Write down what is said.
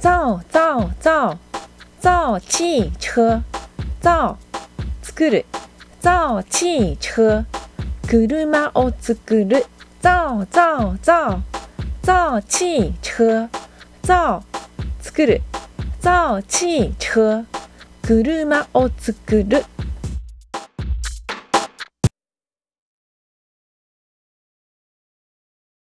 造造造造汽車造作る造汽車車を作る。造造造。造汽車造作る造汽車車を作る。